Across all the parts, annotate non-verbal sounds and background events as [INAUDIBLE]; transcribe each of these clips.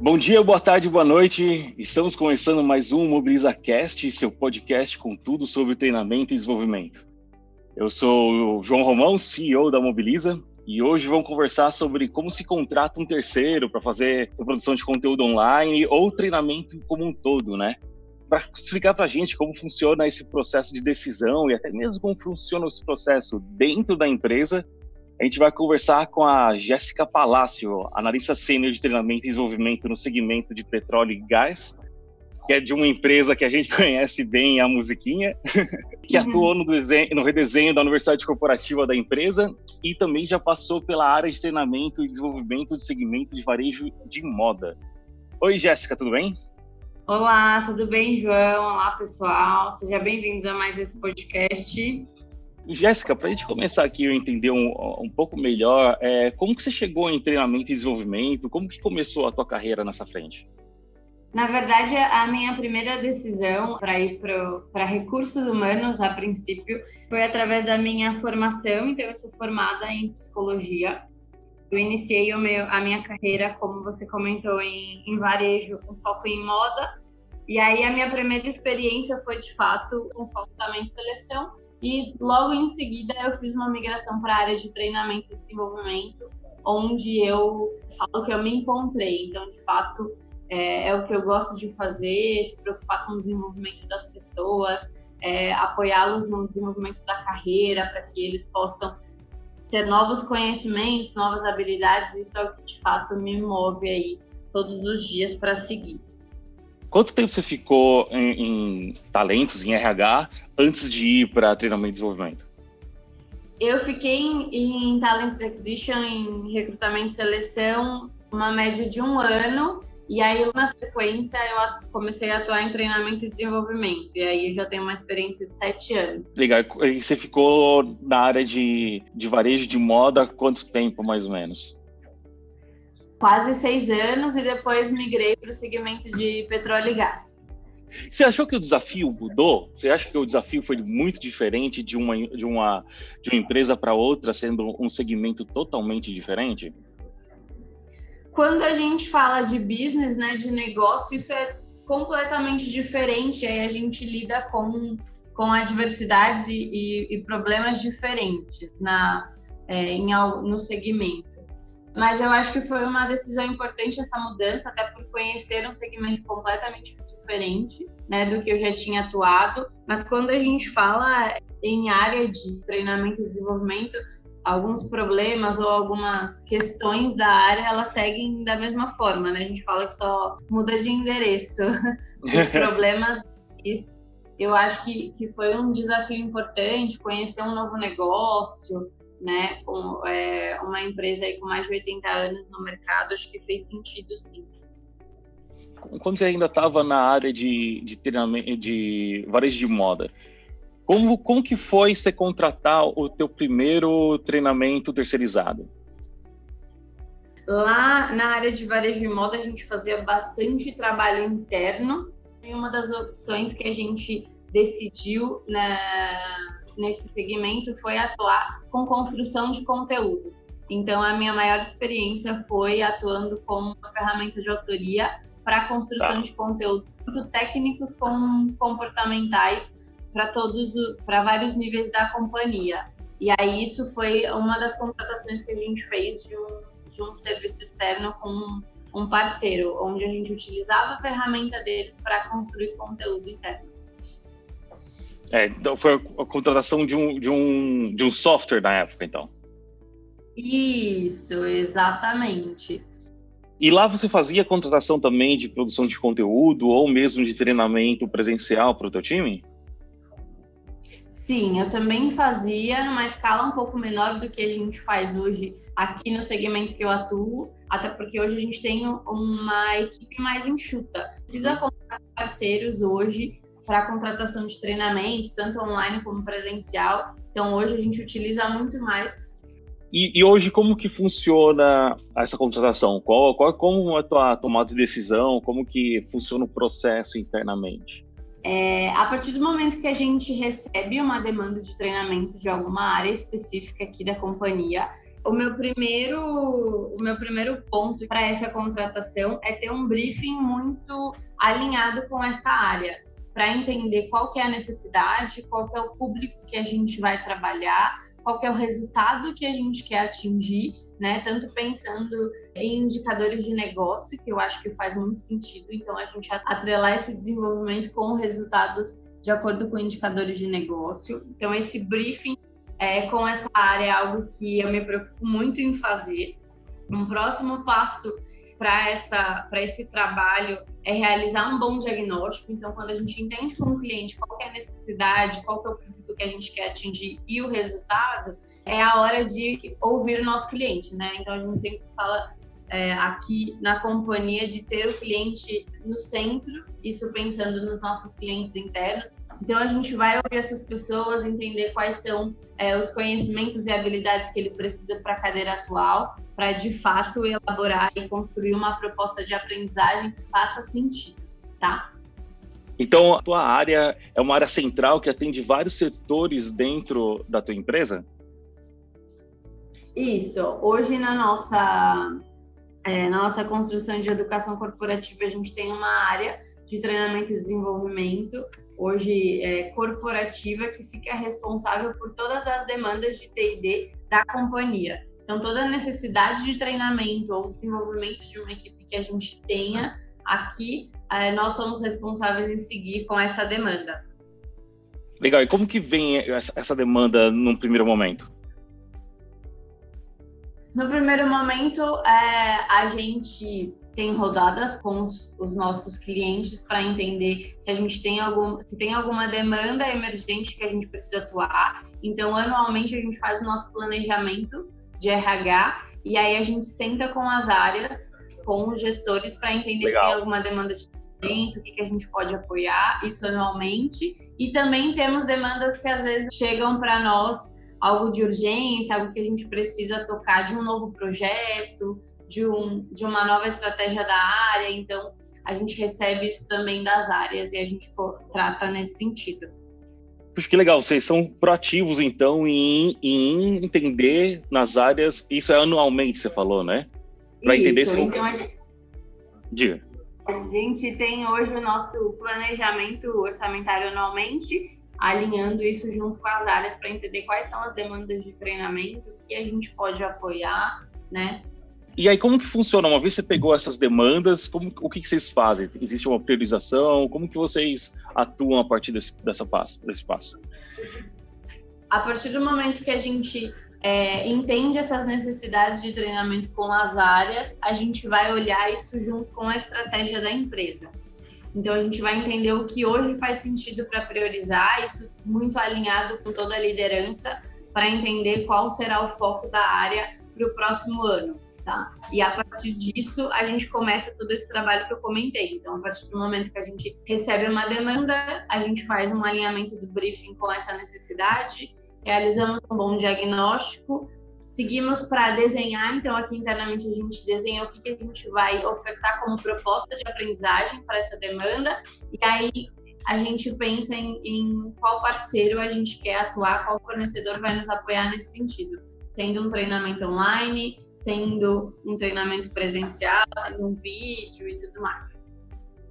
Bom dia, boa tarde, boa noite. Estamos começando mais um MobilizaCast, seu podcast com tudo sobre treinamento e desenvolvimento. Eu sou o João Romão, CEO da Mobiliza, e hoje vamos conversar sobre como se contrata um terceiro para fazer produção de conteúdo online ou treinamento como um todo, né? Para explicar para a gente como funciona esse processo de decisão e até mesmo como funciona esse processo dentro da empresa, a gente vai conversar com a Jéssica Palácio, analista sênior de treinamento e desenvolvimento no segmento de petróleo e gás, que é de uma empresa que a gente [LAUGHS] conhece bem, a Musiquinha, [LAUGHS] que uhum. atuou no, desenho, no redesenho da universidade corporativa da empresa e também já passou pela área de treinamento e desenvolvimento do segmento de varejo de moda. Oi, Jéssica, tudo bem? Olá, tudo bem, João? Olá, pessoal. Seja bem-vindos a mais esse podcast. Jéssica, para a gente começar aqui a entender um, um pouco melhor, é, como que você chegou em treinamento e desenvolvimento? Como que começou a tua carreira nessa frente? Na verdade, a minha primeira decisão para ir para recursos humanos, a princípio, foi através da minha formação. Então, eu sou formada em psicologia. Eu iniciei meu, a minha carreira, como você comentou, em, em varejo, com foco em moda. E aí, a minha primeira experiência foi, de fato, com foco também de seleção e logo em seguida eu fiz uma migração para a área de treinamento e desenvolvimento, onde eu falo que eu me encontrei. Então, de fato, é, é o que eu gosto de fazer, se preocupar com o desenvolvimento das pessoas, é, apoiá-los no desenvolvimento da carreira, para que eles possam ter novos conhecimentos, novas habilidades. Isso é o que de fato me move aí todos os dias para seguir. Quanto tempo você ficou em, em talentos, em RH, antes de ir para treinamento e desenvolvimento? Eu fiquei em, em Talent Acquisition, em recrutamento e seleção, uma média de um ano. E aí, na sequência, eu comecei a atuar em treinamento e desenvolvimento. E aí, eu já tenho uma experiência de sete anos. Legal. E você ficou na área de, de varejo de moda há quanto tempo, mais ou menos? Quase seis anos e depois migrei para o segmento de petróleo e gás. Você achou que o desafio mudou? Você acha que o desafio foi muito diferente de uma, de uma, de uma empresa para outra, sendo um segmento totalmente diferente? Quando a gente fala de business, né, de negócio, isso é completamente diferente. Aí a gente lida com, com adversidades e, e, e problemas diferentes na, é, em, no segmento. Mas eu acho que foi uma decisão importante essa mudança, até por conhecer um segmento completamente diferente, né, do que eu já tinha atuado. Mas quando a gente fala em área de treinamento e desenvolvimento, alguns problemas ou algumas questões da área, elas seguem da mesma forma, né? A gente fala que só muda de endereço. [LAUGHS] Os [LAUGHS] problemas, isso. Eu acho que, que foi um desafio importante conhecer um novo negócio, né, com é, uma empresa aí com mais de 80 anos no mercado, acho que fez sentido sim. Quando você ainda estava na área de, de treinamento, de varejo de moda, como, como que foi você contratar o teu primeiro treinamento terceirizado? Lá na área de varejo de moda, a gente fazia bastante trabalho interno. E uma das opções que a gente decidiu na, né, nesse segmento foi atuar com construção de conteúdo. Então, a minha maior experiência foi atuando como uma ferramenta de autoria para a construção tá. de conteúdo, tanto técnicos como comportamentais para todos, para vários níveis da companhia. E aí isso foi uma das contratações que a gente fez de um, de um serviço externo com um parceiro, onde a gente utilizava a ferramenta deles para construir conteúdo interno. É, então foi a contratação de um, de, um, de um software na época, então. Isso, exatamente. E lá você fazia contratação também de produção de conteúdo ou mesmo de treinamento presencial para o teu time? Sim, eu também fazia numa escala um pouco menor do que a gente faz hoje aqui no segmento que eu atuo, até porque hoje a gente tem uma equipe mais enxuta. Precisa contratar parceiros hoje para contratação de treinamento, tanto online como presencial. Então, hoje a gente utiliza muito mais. E, e hoje, como que funciona essa contratação? Qual, qual, como é a tua tomada de decisão? Como que funciona o processo internamente? É, a partir do momento que a gente recebe uma demanda de treinamento de alguma área específica aqui da companhia, o meu primeiro, o meu primeiro ponto para essa contratação é ter um briefing muito alinhado com essa área, para entender qual que é a necessidade, qual que é o público que a gente vai trabalhar, qual que é o resultado que a gente quer atingir, né? Tanto pensando em indicadores de negócio, que eu acho que faz muito sentido, então a gente atrelar esse desenvolvimento com resultados de acordo com indicadores de negócio. Então esse briefing é, com essa área é algo que eu me preocupo muito em fazer. Um próximo passo para essa para esse trabalho é realizar um bom diagnóstico. Então, quando a gente entende com o cliente qual é a necessidade, qual é o público que a gente quer atingir e o resultado, é a hora de ouvir o nosso cliente, né? Então, a gente sempre fala é, aqui na companhia de ter o cliente no centro, isso pensando nos nossos clientes internos, então a gente vai ouvir essas pessoas, entender quais são é, os conhecimentos e habilidades que ele precisa para a cadeira atual, para de fato elaborar e construir uma proposta de aprendizagem que faça sentido, tá? Então a tua área é uma área central que atende vários setores dentro da tua empresa? Isso. Hoje na nossa é, na nossa construção de educação corporativa a gente tem uma área de treinamento e desenvolvimento hoje é, corporativa que fica responsável por todas as demandas de T&D da companhia. Então, toda necessidade de treinamento ou desenvolvimento de uma equipe que a gente tenha aqui, é, nós somos responsáveis em seguir com essa demanda. Legal. E como que vem essa demanda num primeiro momento? No primeiro momento, é, a gente tem rodadas com os, os nossos clientes para entender se a gente tem algum, se tem alguma demanda emergente que a gente precisa atuar. Então, anualmente a gente faz o nosso planejamento de RH e aí a gente senta com as áreas, com os gestores para entender Legal. se tem alguma demanda de o que, que a gente pode apoiar, isso anualmente. E também temos demandas que às vezes chegam para nós, algo de urgência, algo que a gente precisa tocar de um novo projeto, de, um, de uma nova estratégia da área, então a gente recebe isso também das áreas e a gente trata nesse sentido. Puxa, que legal, vocês são proativos então em, em entender nas áreas, isso é anualmente, você falou, né? Para entender se então a gente... Diga. A gente tem hoje o nosso planejamento orçamentário anualmente, alinhando isso junto com as áreas para entender quais são as demandas de treinamento que a gente pode apoiar, né? E aí, como que funciona? Uma vez você pegou essas demandas, como, o que, que vocês fazem? Existe uma priorização? Como que vocês atuam a partir desse, dessa passo, desse passo? A partir do momento que a gente é, entende essas necessidades de treinamento com as áreas, a gente vai olhar isso junto com a estratégia da empresa. Então, a gente vai entender o que hoje faz sentido para priorizar, isso muito alinhado com toda a liderança, para entender qual será o foco da área para o próximo ano tá? E a partir disso, a gente começa todo esse trabalho que eu comentei. Então, a partir do momento que a gente recebe uma demanda, a gente faz um alinhamento do briefing com essa necessidade, realizamos um bom diagnóstico, seguimos para desenhar. Então, aqui internamente, a gente desenha o que, que a gente vai ofertar como proposta de aprendizagem para essa demanda, e aí a gente pensa em, em qual parceiro a gente quer atuar, qual fornecedor vai nos apoiar nesse sentido sendo um treinamento online, sendo um treinamento presencial, sendo um vídeo e tudo mais.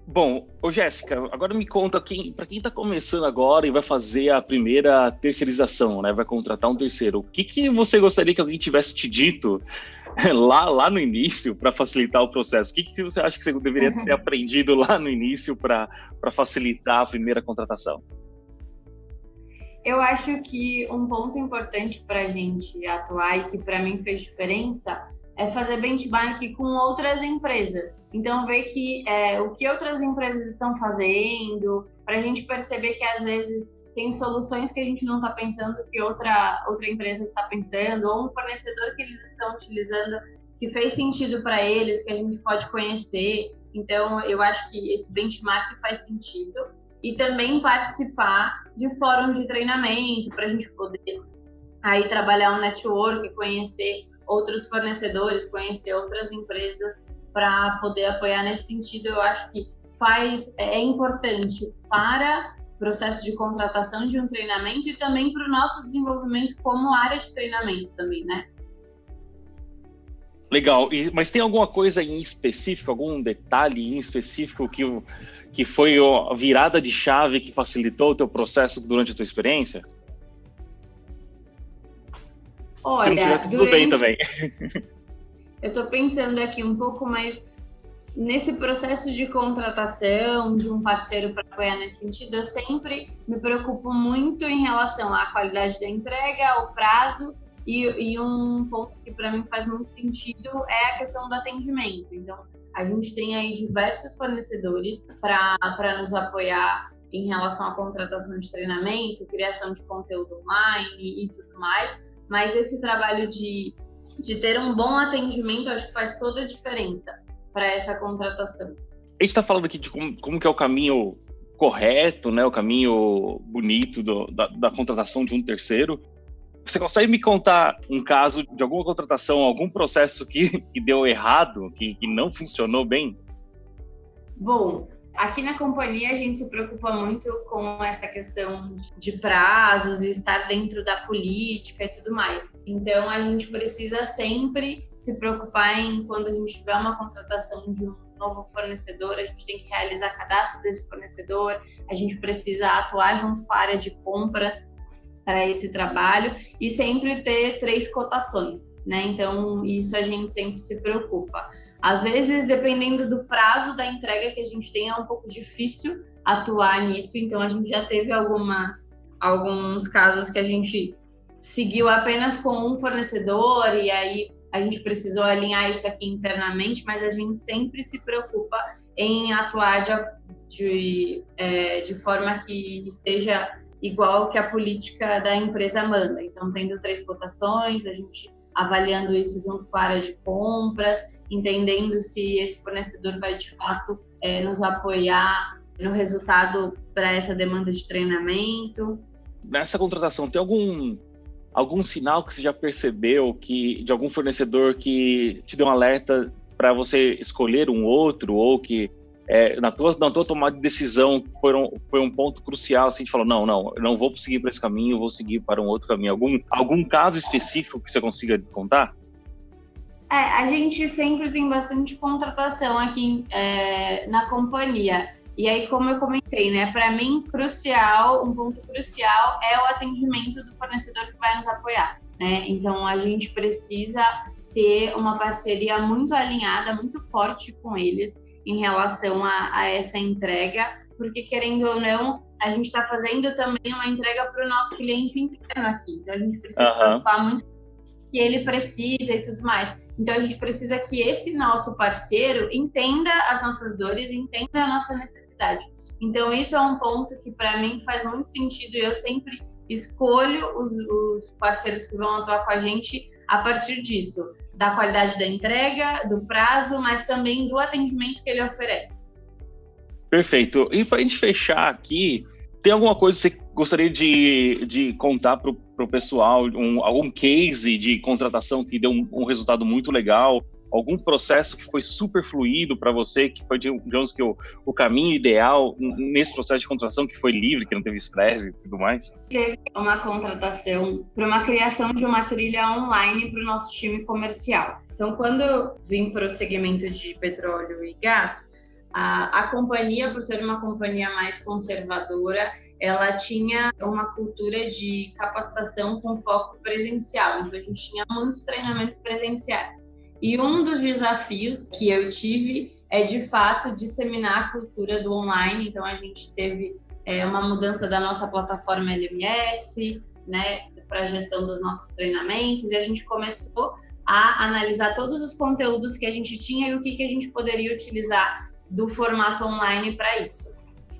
Bom, ô Jéssica, agora me conta quem, para quem está começando agora e vai fazer a primeira terceirização, né? Vai contratar um terceiro. O que, que você gostaria que alguém tivesse te dito [LAUGHS] lá, lá no início para facilitar o processo? O que, que você acha que você deveria [LAUGHS] ter aprendido lá no início para facilitar a primeira contratação? Eu acho que um ponto importante para a gente atuar e que para mim fez diferença é fazer benchmark com outras empresas. Então, ver que é, o que outras empresas estão fazendo, para a gente perceber que às vezes tem soluções que a gente não está pensando que outra, outra empresa está pensando, ou um fornecedor que eles estão utilizando que fez sentido para eles, que a gente pode conhecer. Então, eu acho que esse benchmark faz sentido e também participar de fóruns de treinamento para a gente poder aí trabalhar um network, conhecer outros fornecedores, conhecer outras empresas para poder apoiar nesse sentido. Eu acho que faz é importante para o processo de contratação de um treinamento e também para o nosso desenvolvimento como área de treinamento também, né? Legal, e, mas tem alguma coisa em específico, algum detalhe em específico que, que foi a virada de chave que facilitou o teu processo durante a tua experiência? Olha, tiver, tudo durante... bem também. [LAUGHS] Eu estou pensando aqui um pouco mais nesse processo de contratação de um parceiro para apoiar nesse sentido, eu sempre me preocupo muito em relação à qualidade da entrega, ao prazo e, e um ponto que para mim faz muito sentido é a questão do atendimento. Então, a gente tem aí diversos fornecedores para nos apoiar em relação à contratação de treinamento, criação de conteúdo online e tudo mais, mas esse trabalho de, de ter um bom atendimento acho que faz toda a diferença para essa contratação. A gente está falando aqui de como, como que é o caminho correto, né, o caminho bonito do, da, da contratação de um terceiro, você consegue me contar um caso de alguma contratação, algum processo que, que deu errado, que, que não funcionou bem? Bom, aqui na companhia a gente se preocupa muito com essa questão de prazos estar dentro da política e tudo mais. Então a gente precisa sempre se preocupar em quando a gente tiver uma contratação de um novo fornecedor, a gente tem que realizar cadastro desse fornecedor, a gente precisa atuar junto com a área de compras para esse trabalho e sempre ter três cotações, né? Então, isso a gente sempre se preocupa. Às vezes, dependendo do prazo da entrega que a gente tem, é um pouco difícil atuar nisso, então a gente já teve algumas alguns casos que a gente seguiu apenas com um fornecedor e aí a gente precisou alinhar isso aqui internamente, mas a gente sempre se preocupa em atuar de, de, é, de forma que esteja igual que a política da empresa manda. Então, tendo três cotações, a gente avaliando isso junto com a área de compras, entendendo se esse fornecedor vai de fato é, nos apoiar no resultado para essa demanda de treinamento. Nessa contratação, tem algum algum sinal que você já percebeu que de algum fornecedor que te deu um alerta para você escolher um outro ou que é, na, tua, na tua tomada de decisão foram, foi um ponto crucial, assim, de falar, não, não, eu não vou seguir para esse caminho, vou seguir para um outro caminho. Algum, algum caso específico que você consiga contar? É, a gente sempre tem bastante contratação aqui é, na companhia. E aí, como eu comentei, né, para mim, crucial, um ponto crucial é o atendimento do fornecedor que vai nos apoiar, né? Então, a gente precisa ter uma parceria muito alinhada, muito forte com eles em relação a, a essa entrega, porque querendo ou não, a gente está fazendo também uma entrega para o nosso cliente interno aqui. Então a gente precisa uhum. preocupar muito que ele precisa e tudo mais. Então a gente precisa que esse nosso parceiro entenda as nossas dores, entenda a nossa necessidade. Então isso é um ponto que para mim faz muito sentido. Eu sempre escolho os, os parceiros que vão atuar com a gente a partir disso da qualidade da entrega, do prazo, mas também do atendimento que ele oferece. Perfeito. E para a gente fechar aqui, tem alguma coisa que você gostaria de, de contar para o pessoal, um, algum case de contratação que deu um, um resultado muito legal? Algum processo que foi super fluido para você, que foi, digamos que o, o caminho ideal nesse processo de contratação, que foi livre, que não teve estresse e tudo mais? Teve uma contratação para uma criação de uma trilha online para o nosso time comercial. Então, quando eu vim para o segmento de petróleo e gás, a, a companhia, por ser uma companhia mais conservadora, ela tinha uma cultura de capacitação com foco presencial. Então, a gente tinha muitos treinamentos presenciais. E um dos desafios que eu tive é, de fato, disseminar a cultura do online. Então, a gente teve é, uma mudança da nossa plataforma LMS, né, para a gestão dos nossos treinamentos, e a gente começou a analisar todos os conteúdos que a gente tinha e o que, que a gente poderia utilizar do formato online para isso.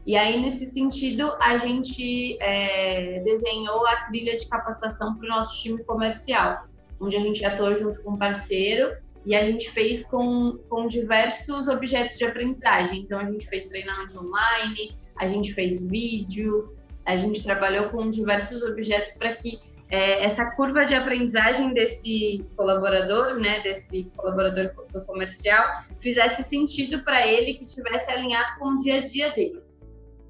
E aí, nesse sentido, a gente é, desenhou a trilha de capacitação para o nosso time comercial, onde a gente atuou junto com um parceiro e a gente fez com, com diversos objetos de aprendizagem. Então, a gente fez treinamento online, a gente fez vídeo, a gente trabalhou com diversos objetos para que é, essa curva de aprendizagem desse colaborador, né, desse colaborador do comercial, fizesse sentido para ele, que tivesse alinhado com o dia a dia dele.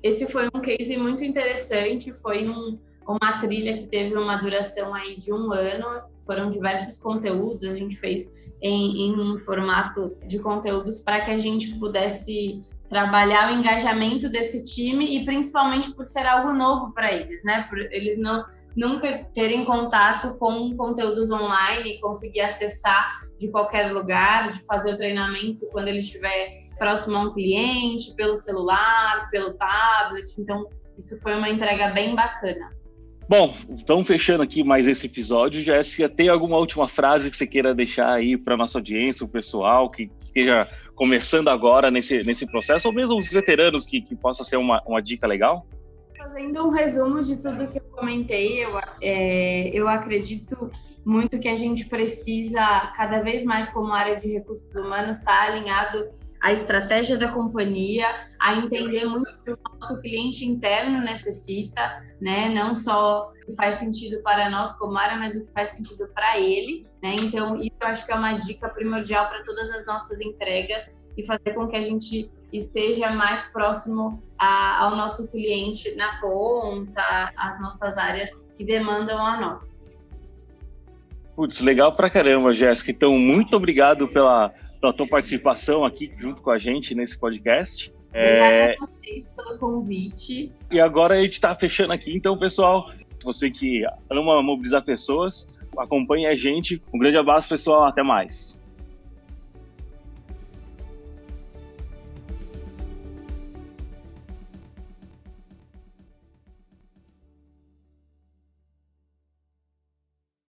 Esse foi um case muito interessante, foi um, uma trilha que teve uma duração aí de um ano. Foram diversos conteúdos, a gente fez em, em um formato de conteúdos para que a gente pudesse trabalhar o engajamento desse time e principalmente por ser algo novo para eles, né? Por eles não nunca terem contato com conteúdos online e conseguir acessar de qualquer lugar, de fazer o treinamento quando ele estiver próximo a um cliente, pelo celular, pelo tablet. Então, isso foi uma entrega bem bacana. Bom, estamos fechando aqui mais esse episódio. Jéssica, tem alguma última frase que você queira deixar aí para nossa audiência, o pessoal que esteja começando agora nesse, nesse processo, ou mesmo os veteranos que, que possa ser uma, uma dica legal? Fazendo um resumo de tudo que eu comentei, eu, é, eu acredito muito que a gente precisa, cada vez mais como área de recursos humanos, estar tá alinhado à estratégia da companhia, a entender muito o que o nosso cliente interno necessita, né? Não só o que faz sentido para nós como área, mas o que faz sentido para ele, né? Então, isso eu acho que é uma dica primordial para todas as nossas entregas e fazer com que a gente esteja mais próximo a, ao nosso cliente na ponta, as nossas áreas que demandam a nós. Putz, legal pra caramba, Jéssica. Então, muito obrigado pela, pela tua participação aqui junto com a gente nesse podcast. Obrigada é... a vocês pelo convite. E agora a gente está fechando aqui. Então, pessoal, você que ama mobilizar pessoas, acompanhe a gente. Um grande abraço, pessoal. Até mais.